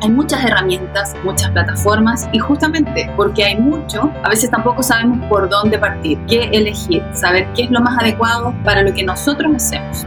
Hay muchas herramientas, muchas plataformas y justamente porque hay mucho, a veces tampoco sabemos por dónde partir, qué elegir, saber qué es lo más adecuado para lo que nosotros hacemos.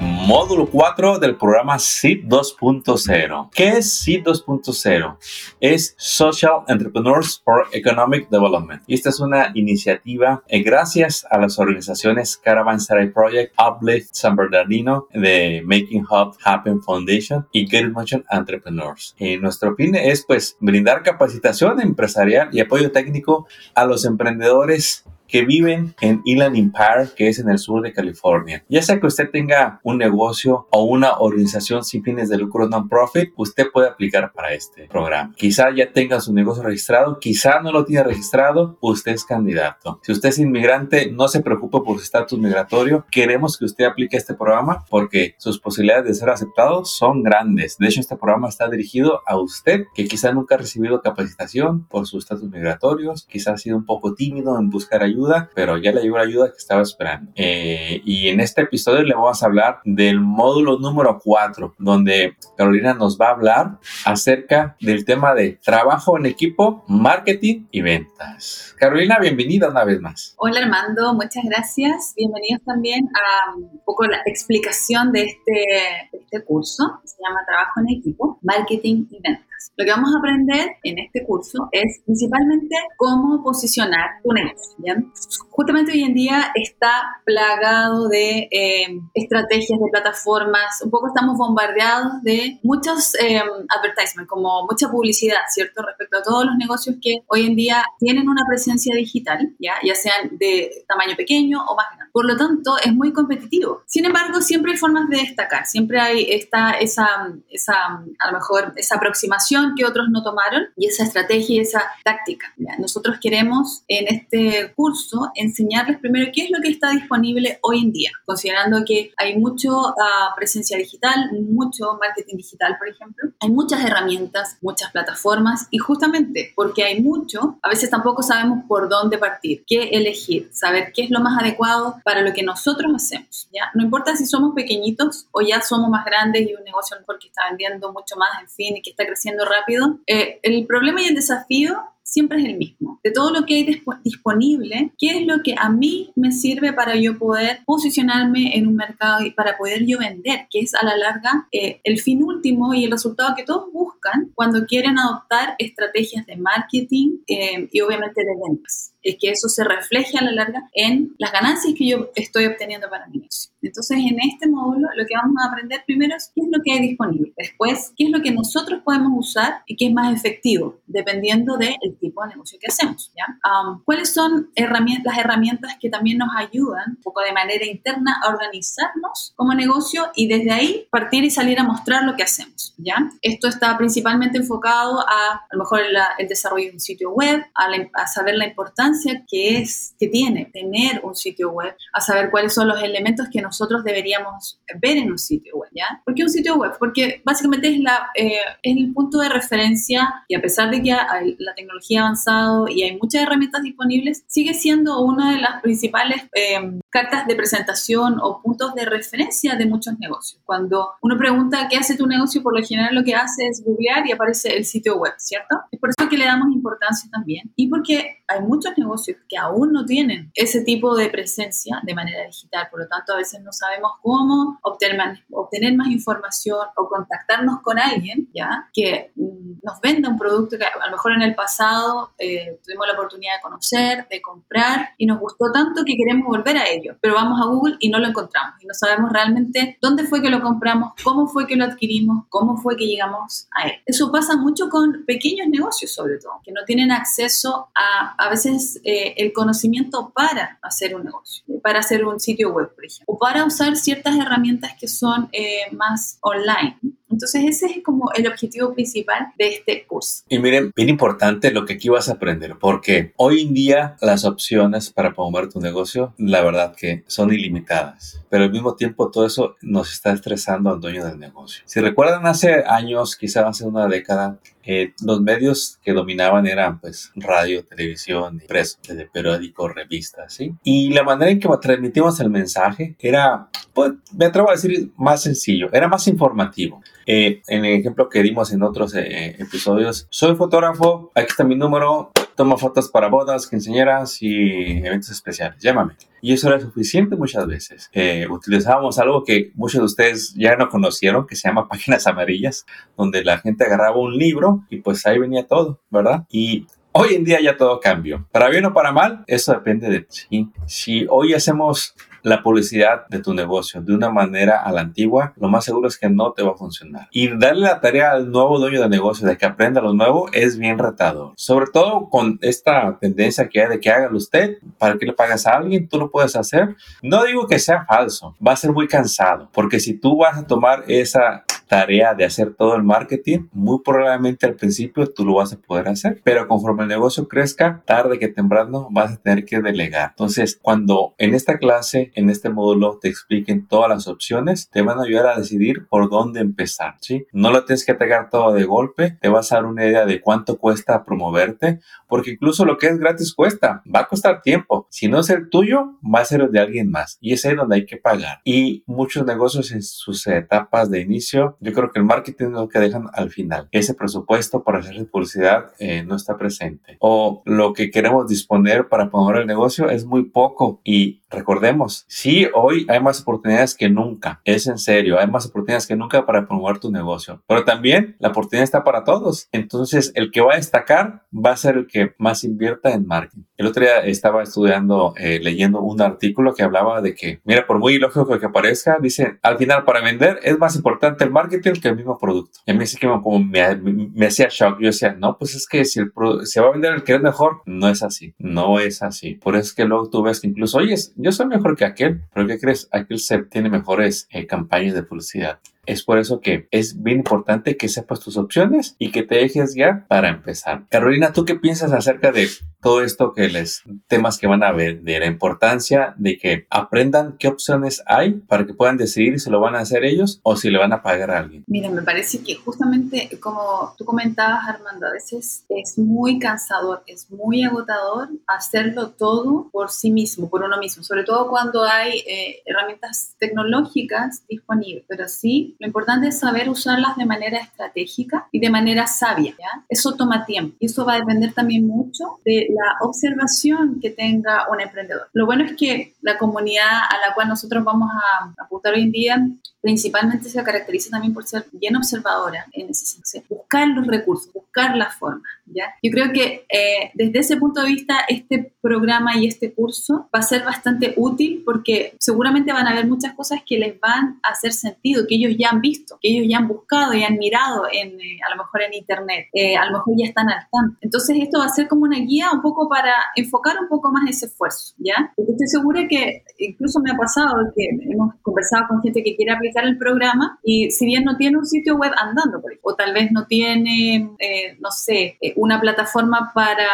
módulo 4 del programa SID 2.0. ¿Qué es SID 2.0? Es Social Entrepreneurs for Economic Development. Y esta es una iniciativa eh, gracias a las organizaciones Caravanserai Project, Uplift San Bernardino, de Making Hub Happen Foundation y Get Motion Entrepreneurs. Y nuestro fin es pues brindar capacitación empresarial y apoyo técnico a los emprendedores que viven en Inland Empire, que es en el sur de California. Ya sea que usted tenga un negocio o una organización sin fines de lucro non-profit, usted puede aplicar para este programa. Quizá ya tenga su negocio registrado, quizá no lo tiene registrado, usted es candidato. Si usted es inmigrante, no se preocupe por su estatus migratorio. Queremos que usted aplique este programa porque sus posibilidades de ser aceptado son grandes. De hecho, este programa está dirigido a usted que quizá nunca ha recibido capacitación por su estatus migratorio, quizá ha sido un poco tímido en buscar ayuda pero ya le llegó la ayuda que estaba esperando. Eh, y en este episodio le vamos a hablar del módulo número 4, donde Carolina nos va a hablar acerca del tema de trabajo en equipo, marketing y ventas. Carolina, bienvenida una vez más. Hola Armando, muchas gracias. Bienvenidos también a un poco la explicación de este, de este curso, se llama Trabajo en equipo, marketing y ventas. Lo que vamos a aprender en este curso es principalmente cómo posicionar un negocio. Justamente hoy en día está plagado de eh, estrategias, de plataformas, un poco estamos bombardeados de muchos eh, advertisements, como mucha publicidad, ¿cierto? Respecto a todos los negocios que hoy en día tienen una presencia digital, ¿ya? ya sean de tamaño pequeño o más grande. Por lo tanto, es muy competitivo. Sin embargo, siempre hay formas de destacar, siempre hay esta, esa, esa, a lo mejor, esa aproximación que otros no tomaron y esa estrategia y esa táctica. Nosotros queremos en este curso enseñarles primero qué es lo que está disponible hoy en día, considerando que hay mucho ah, presencia digital, mucho marketing digital, por ejemplo. Hay muchas herramientas, muchas plataformas y justamente porque hay mucho, a veces tampoco sabemos por dónde partir, qué elegir, saber qué es lo más adecuado para lo que nosotros hacemos. ¿ya? No importa si somos pequeñitos o ya somos más grandes y un negocio mejor que está vendiendo mucho más, en fin, y que está creciendo rápido, eh, el problema y el desafío siempre es el mismo. De todo lo que hay disponible, ¿qué es lo que a mí me sirve para yo poder posicionarme en un mercado y para poder yo vender? Que es a la larga eh, el fin último y el resultado que todos buscan cuando quieren adoptar estrategias de marketing eh, y obviamente de ventas. Que eso se refleje a la larga en las ganancias que yo estoy obteniendo para mi negocio. Entonces, en este módulo lo que vamos a aprender primero es qué es lo que hay disponible. Después, qué es lo que nosotros podemos usar y qué es más efectivo, dependiendo del tipo de negocio que hacemos. ¿ya? ¿Cuáles son las herramientas que también nos ayudan, un poco de manera interna, a organizarnos como negocio y desde ahí partir y salir a mostrar lo que hacemos? ¿ya? Esto está principalmente enfocado a, a lo mejor el, desarrollo de un sitio web, a, a saber la importancia que es, que tiene tener un sitio web, a saber cuáles son los elementos que nosotros deberíamos ver en un sitio web, ¿ya? ¿Por qué un sitio web? Porque básicamente es, la, eh, es el punto de referencia y a pesar de que la tecnología ha avanzado y hay muchas herramientas disponibles, sigue siendo una de las principales eh, cartas de presentación o puntos de referencia de muchos negocios. Cuando uno pregunta qué hace tu negocio, por lo general lo que hace es googlear y aparece el sitio web, ¿cierto? Es por eso que le damos importancia también y porque hay muchos negocios que aún no tienen ese tipo de presencia de manera digital, por lo tanto a veces no sabemos cómo obtener, obtener más información o contactarnos con alguien, ¿ya? Que mm, nos venda un producto que a lo mejor en el pasado eh, tuvimos la oportunidad de conocer, de comprar y nos gustó tanto que queremos volver a pero vamos a Google y no lo encontramos y no sabemos realmente dónde fue que lo compramos, cómo fue que lo adquirimos, cómo fue que llegamos a él. Eso pasa mucho con pequeños negocios sobre todo, que no tienen acceso a a veces eh, el conocimiento para hacer un negocio, para hacer un sitio web, por ejemplo, o para usar ciertas herramientas que son eh, más online. Entonces ese es como el objetivo principal de este curso. Y miren, bien importante lo que aquí vas a aprender, porque hoy en día las opciones para promover tu negocio, la verdad que son ilimitadas, pero al mismo tiempo todo eso nos está estresando al dueño del negocio. Si recuerdan hace años, quizá hace una década, eh, los medios que dominaban eran pues radio, televisión, impreso, periódicos, revistas, ¿sí? Y la manera en que transmitimos el mensaje era, pues me atrevo a decir, más sencillo, era más informativo. Eh, en el ejemplo que dimos en otros eh, episodios, soy fotógrafo, aquí está mi número, tomo fotos para bodas, quinceañeras y eventos especiales, llámame. Y eso era suficiente muchas veces. Eh, utilizábamos algo que muchos de ustedes ya no conocieron, que se llama páginas amarillas, donde la gente agarraba un libro y pues ahí venía todo, ¿verdad? Y Hoy en día ya todo cambió. Para bien o para mal, eso depende de ti. Si hoy hacemos la publicidad de tu negocio de una manera a la antigua, lo más seguro es que no te va a funcionar. Y darle la tarea al nuevo dueño de negocio de que aprenda lo nuevo es bien retador. Sobre todo con esta tendencia que hay de que hágalo usted, para que le pagas a alguien, tú lo puedes hacer. No digo que sea falso, va a ser muy cansado, porque si tú vas a tomar esa tarea de hacer todo el marketing, muy probablemente al principio tú lo vas a poder hacer, pero conforme el negocio crezca, tarde que temprano vas a tener que delegar. Entonces, cuando en esta clase, en este módulo, te expliquen todas las opciones, te van a ayudar a decidir por dónde empezar, ¿sí? No lo tienes que atacar todo de golpe, te vas a dar una idea de cuánto cuesta promoverte, porque incluso lo que es gratis cuesta, va a costar tiempo. Si no es el tuyo, va a ser el de alguien más y es ahí donde hay que pagar. Y muchos negocios en sus etapas de inicio yo creo que el marketing es lo que dejan al final. Ese presupuesto para hacer publicidad eh, no está presente. O lo que queremos disponer para promover el negocio es muy poco y recordemos, sí, hoy hay más oportunidades que nunca. Es en serio, hay más oportunidades que nunca para promover tu negocio. Pero también la oportunidad está para todos. Entonces, el que va a destacar va a ser el que más invierta en marketing. El otro día estaba estudiando, eh, leyendo un artículo que hablaba de que, mira, por muy lógico que parezca, dice, al final para vender es más importante el marketing que el mismo producto. Y a mí sí que me, como me, me, hacía shock. Yo decía, no, pues es que si el se va a vender el que es mejor, no es así. No es así. Por eso es que luego tú ves que incluso, oye, yo soy mejor que aquel, pero ¿qué crees? Aquel se tiene mejores eh, campañas de publicidad. Es por eso que es bien importante que sepas tus opciones y que te dejes guiar para empezar. Carolina, ¿tú qué piensas acerca de todo esto que les temas que van a ver, de la importancia de que aprendan qué opciones hay para que puedan decidir si lo van a hacer ellos o si le van a pagar a alguien? Mira, me parece que justamente como tú comentabas, Armando, a veces es muy cansador, es muy agotador hacerlo todo por sí mismo, por uno mismo, sobre todo cuando hay eh, herramientas tecnológicas disponibles, pero sí lo importante es saber usarlas de manera estratégica y de manera sabia. Eso toma tiempo y eso va a depender también mucho de la observación que tenga un emprendedor. Lo bueno es que la comunidad a la cual nosotros vamos a apuntar hoy en día principalmente se caracteriza también por ser bien observadora en ese sentido. Buscar los recursos, buscar la forma. ¿Ya? Yo creo que eh, desde ese punto de vista este programa y este curso va a ser bastante útil porque seguramente van a haber muchas cosas que les van a hacer sentido, que ellos ya han visto, que ellos ya han buscado y han mirado en, eh, a lo mejor en internet, eh, a lo mejor ya están al tanto. Entonces esto va a ser como una guía un poco para enfocar un poco más ese esfuerzo, ¿ya? Porque estoy segura que incluso me ha pasado que hemos conversado con gente que quiere aplicar el programa y si bien no tiene un sitio web andando, por o tal vez no tiene, eh, no sé, una plataforma para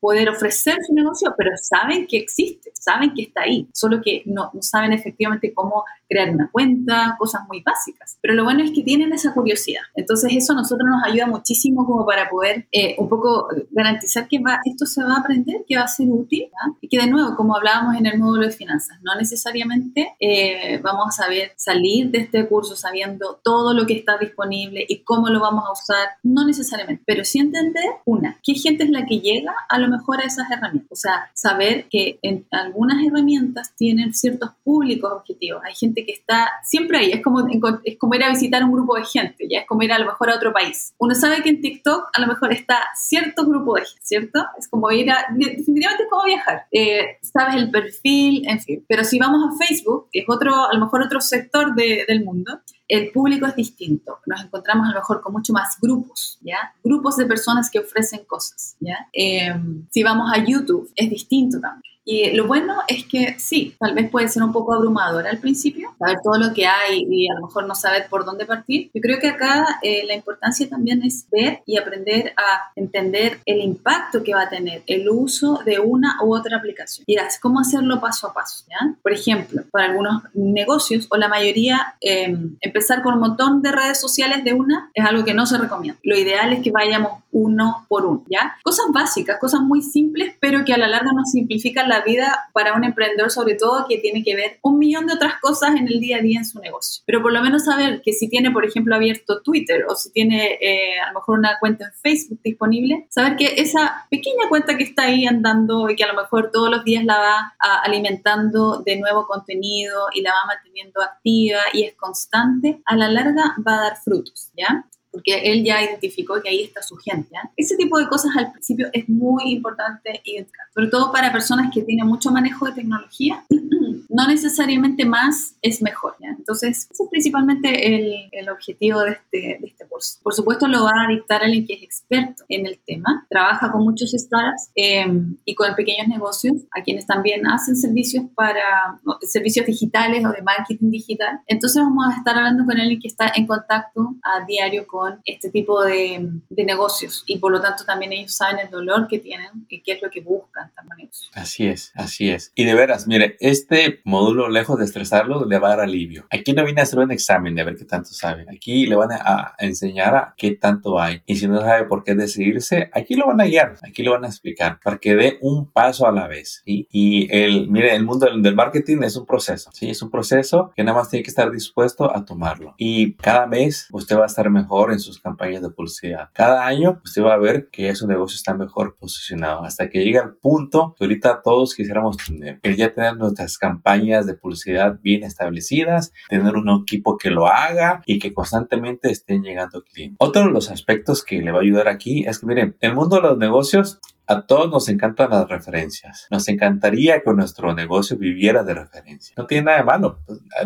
poder ofrecer su negocio, pero saben que existe, saben que está ahí, solo que no, no saben efectivamente cómo crear una cuenta, cosas muy básicas. Pero lo bueno es que tienen esa curiosidad. Entonces eso a nosotros nos ayuda muchísimo como para poder eh, un poco garantizar que va, esto se va a aprender, que va a ser útil y que de nuevo, como hablábamos en el módulo de finanzas, no necesariamente eh, vamos a saber salir de este curso sabiendo todo lo que está disponible y cómo lo vamos a usar, no necesariamente, pero sí entender, una, qué gente es la que llega a lo mejor a esas herramientas. O sea, saber que en algunas herramientas tienen ciertos públicos objetivos. Hay gente que está siempre ahí, es como, es como ir a visitar un grupo de gente, ya es como ir a lo mejor a otro país. Uno sabe que en TikTok a lo mejor está cierto grupo de gente, ¿cierto? Es como ir a, definitivamente es como viajar. Eh, sabes el perfil, en fin. Pero si vamos a Facebook, que es otro, a lo mejor otro sector de, del mundo, el público es distinto. Nos encontramos a lo mejor con mucho más grupos, ¿ya? Grupos de personas que ofrecen cosas, ¿ya? Eh, si vamos a YouTube, es distinto también. Y lo bueno es que sí, tal vez puede ser un poco abrumador al principio, saber todo lo que hay y a lo mejor no saber por dónde partir. Yo creo que acá eh, la importancia también es ver y aprender a entender el impacto que va a tener el uso de una u otra aplicación. Y cómo hacerlo paso a paso. ¿ya? Por ejemplo, para algunos negocios o la mayoría, em, empezar con un montón de redes sociales de una es algo que no se recomienda. Lo ideal es que vayamos uno por uno, ¿ya? Cosas básicas, cosas muy simples, pero que a la larga nos simplifican vida para un emprendedor, sobre todo que tiene que ver un millón de otras cosas en el día a día en su negocio. Pero por lo menos saber que si tiene, por ejemplo, abierto Twitter o si tiene eh, a lo mejor una cuenta en Facebook disponible, saber que esa pequeña cuenta que está ahí andando y que a lo mejor todos los días la va alimentando de nuevo contenido y la va manteniendo activa y es constante, a la larga va a dar frutos, ¿ya? Porque él ya identificó que ahí está su gente. ¿eh? Ese tipo de cosas al principio es muy importante identificar, sobre todo para personas que tienen mucho manejo de tecnología. no necesariamente más es mejor. Entonces, ese es principalmente el, el objetivo de este, de este, curso. Por supuesto, lo va a dictar alguien que es experto en el tema, trabaja con muchos startups eh, y con pequeños negocios, a quienes también hacen servicios para servicios digitales o de marketing digital. Entonces, vamos a estar hablando con alguien que está en contacto a diario con este tipo de, de, negocios y por lo tanto también ellos saben el dolor que tienen y qué es lo que buscan también. Así es, así es. Y de veras, mire, este módulo, lejos de estresarlo, le va a dar alivio. Aquí no viene a hacer un examen de ver qué tanto sabe. Aquí le van a, enseñar a qué tanto hay. Y si no sabe por qué decidirse, aquí lo van a guiar, aquí lo van a explicar para que dé un paso a la vez. Y el, mire, el mundo del, del marketing es un proceso. Sí, es un proceso que nada más tiene que estar dispuesto a tomarlo. Y cada mes usted va a estar mejor en sus campañas de publicidad. Cada año usted va a ver que su negocio está mejor posicionado hasta que llega el punto que ahorita todos quisiéramos tener. El ya tener nuestras campañas de publicidad bien establecidas, tener un equipo que lo haga y que constantemente estén llegando clientes. Otro de los aspectos que le va a ayudar aquí es que miren, el mundo de los negocios a todos nos encantan las referencias. Nos encantaría que nuestro negocio viviera de referencia. No tiene nada de malo.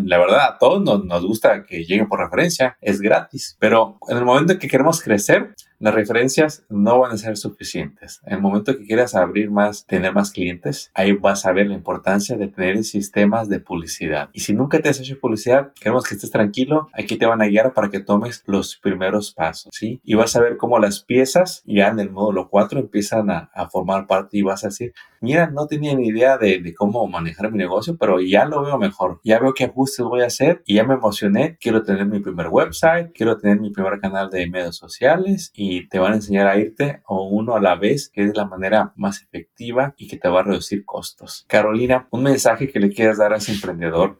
La verdad, a todos nos, gusta que lleguen por referencia. Es gratis. Pero en el momento en que queremos crecer, las referencias no van a ser suficientes. En el momento que quieras abrir más, tener más clientes, ahí vas a ver la importancia de tener sistemas de publicidad. Y si nunca te has hecho publicidad, queremos que estés tranquilo. Aquí te van a guiar para que tomes los primeros pasos, ¿sí? Y vas a ver cómo las piezas ya en el módulo 4 empiezan a, a formar parte y vas a decir, mira, no tenía ni idea de, de, cómo manejar mi negocio, pero ya lo veo mejor. Ya veo qué ajustes voy a hacer y ya me emocioné. Quiero tener mi primer website, quiero tener mi primer canal de medios sociales y te van a enseñar a irte o uno a la vez, que es la manera más efectiva y que te va a reducir costos. Carolina, un mensaje que le quieras dar a ese emprendedor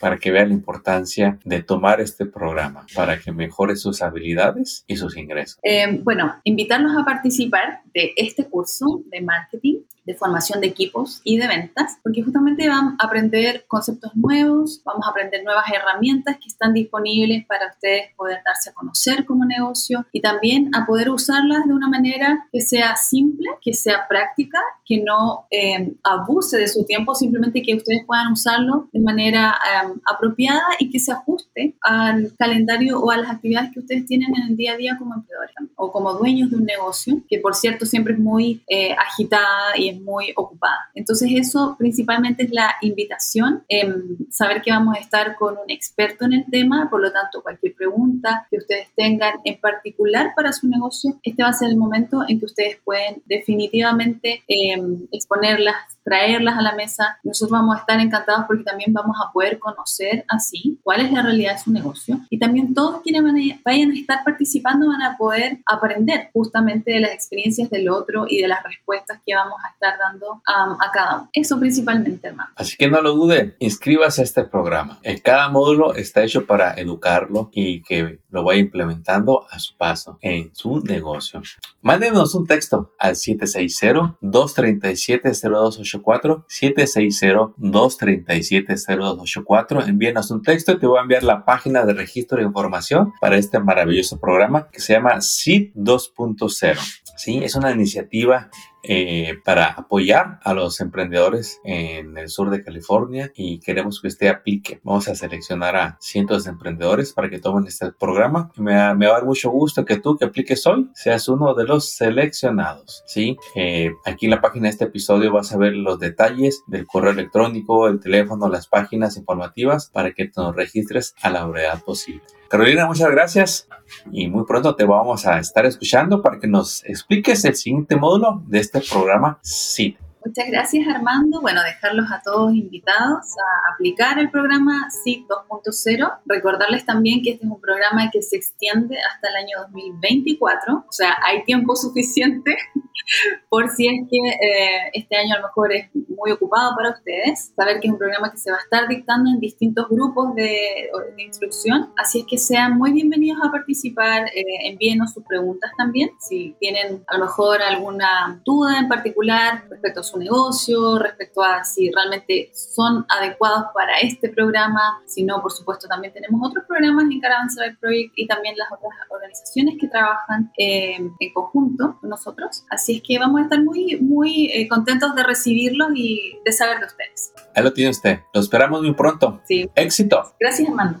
para que vea la importancia de tomar este programa, para que mejore sus habilidades y sus ingresos. Eh, bueno, invitarlos a participar de este curso de marketing de formación de equipos y de ventas, porque justamente van a aprender conceptos nuevos, vamos a aprender nuevas herramientas que están disponibles para ustedes poder darse a conocer como negocio y también a poder usarlas de una manera que sea simple, que sea práctica, que no eh, abuse de su tiempo, simplemente que ustedes puedan usarlo de manera eh, apropiada y que se ajuste al calendario o a las actividades que ustedes tienen en el día a día como emprendedores o como dueños de un negocio, que por cierto siempre es muy eh, agitada y es muy ocupada. Entonces eso principalmente es la invitación, en saber que vamos a estar con un experto en el tema, por lo tanto cualquier pregunta que ustedes tengan en particular para su negocio, este va a ser el momento en que ustedes pueden definitivamente em, exponerlas traerlas a la mesa. Nosotros vamos a estar encantados porque también vamos a poder conocer así cuál es la realidad de su negocio y también todos quienes vayan a estar participando van a poder aprender justamente de las experiencias del otro y de las respuestas que vamos a estar dando um, a cada uno. Eso principalmente, hermano. Así que no lo dude, inscríbase a este programa. En cada módulo está hecho para educarlo y que lo vaya implementando a su paso en su negocio. Mándenos un texto al 760 237 0288 760-237-0284. Envíenos un texto y te voy a enviar la página de registro de información para este maravilloso programa que se llama SID 2.0. Sí, es una iniciativa eh, para apoyar a los emprendedores en el sur de California y queremos que usted aplique. Vamos a seleccionar a cientos de emprendedores para que tomen este programa. Me, va a dar mucho gusto que tú que apliques hoy seas uno de los seleccionados. ¿sí? Eh, aquí en la página de este episodio vas a ver los detalles del correo electrónico, el teléfono, las páginas informativas para que te nos registres a la brevedad posible. Carolina, muchas gracias y muy pronto te vamos a estar escuchando para que nos expliques el siguiente módulo de este programa SID. Muchas gracias Armando. Bueno, dejarlos a todos invitados a aplicar el programa SIG 2.0. Recordarles también que este es un programa que se extiende hasta el año 2024, o sea, hay tiempo suficiente por si es que eh, este año a lo mejor es muy ocupado para ustedes. Saber que es un programa que se va a estar dictando en distintos grupos de, instrucción, así es que sean muy bienvenidos a participar. Eh, envíenos sus preguntas también, si tienen a lo mejor alguna duda en particular respecto a su negocio, respecto a si realmente son adecuados para este programa. Si no, por supuesto, también tenemos otros programas en Caravanserai Project y también las otras organizaciones que trabajan eh, en conjunto con nosotros. Así es que vamos a estar muy, muy eh, contentos de recibirlos y de saber de ustedes. Ahí lo tiene usted. Lo esperamos muy pronto. Sí. Éxito. Gracias, Armando.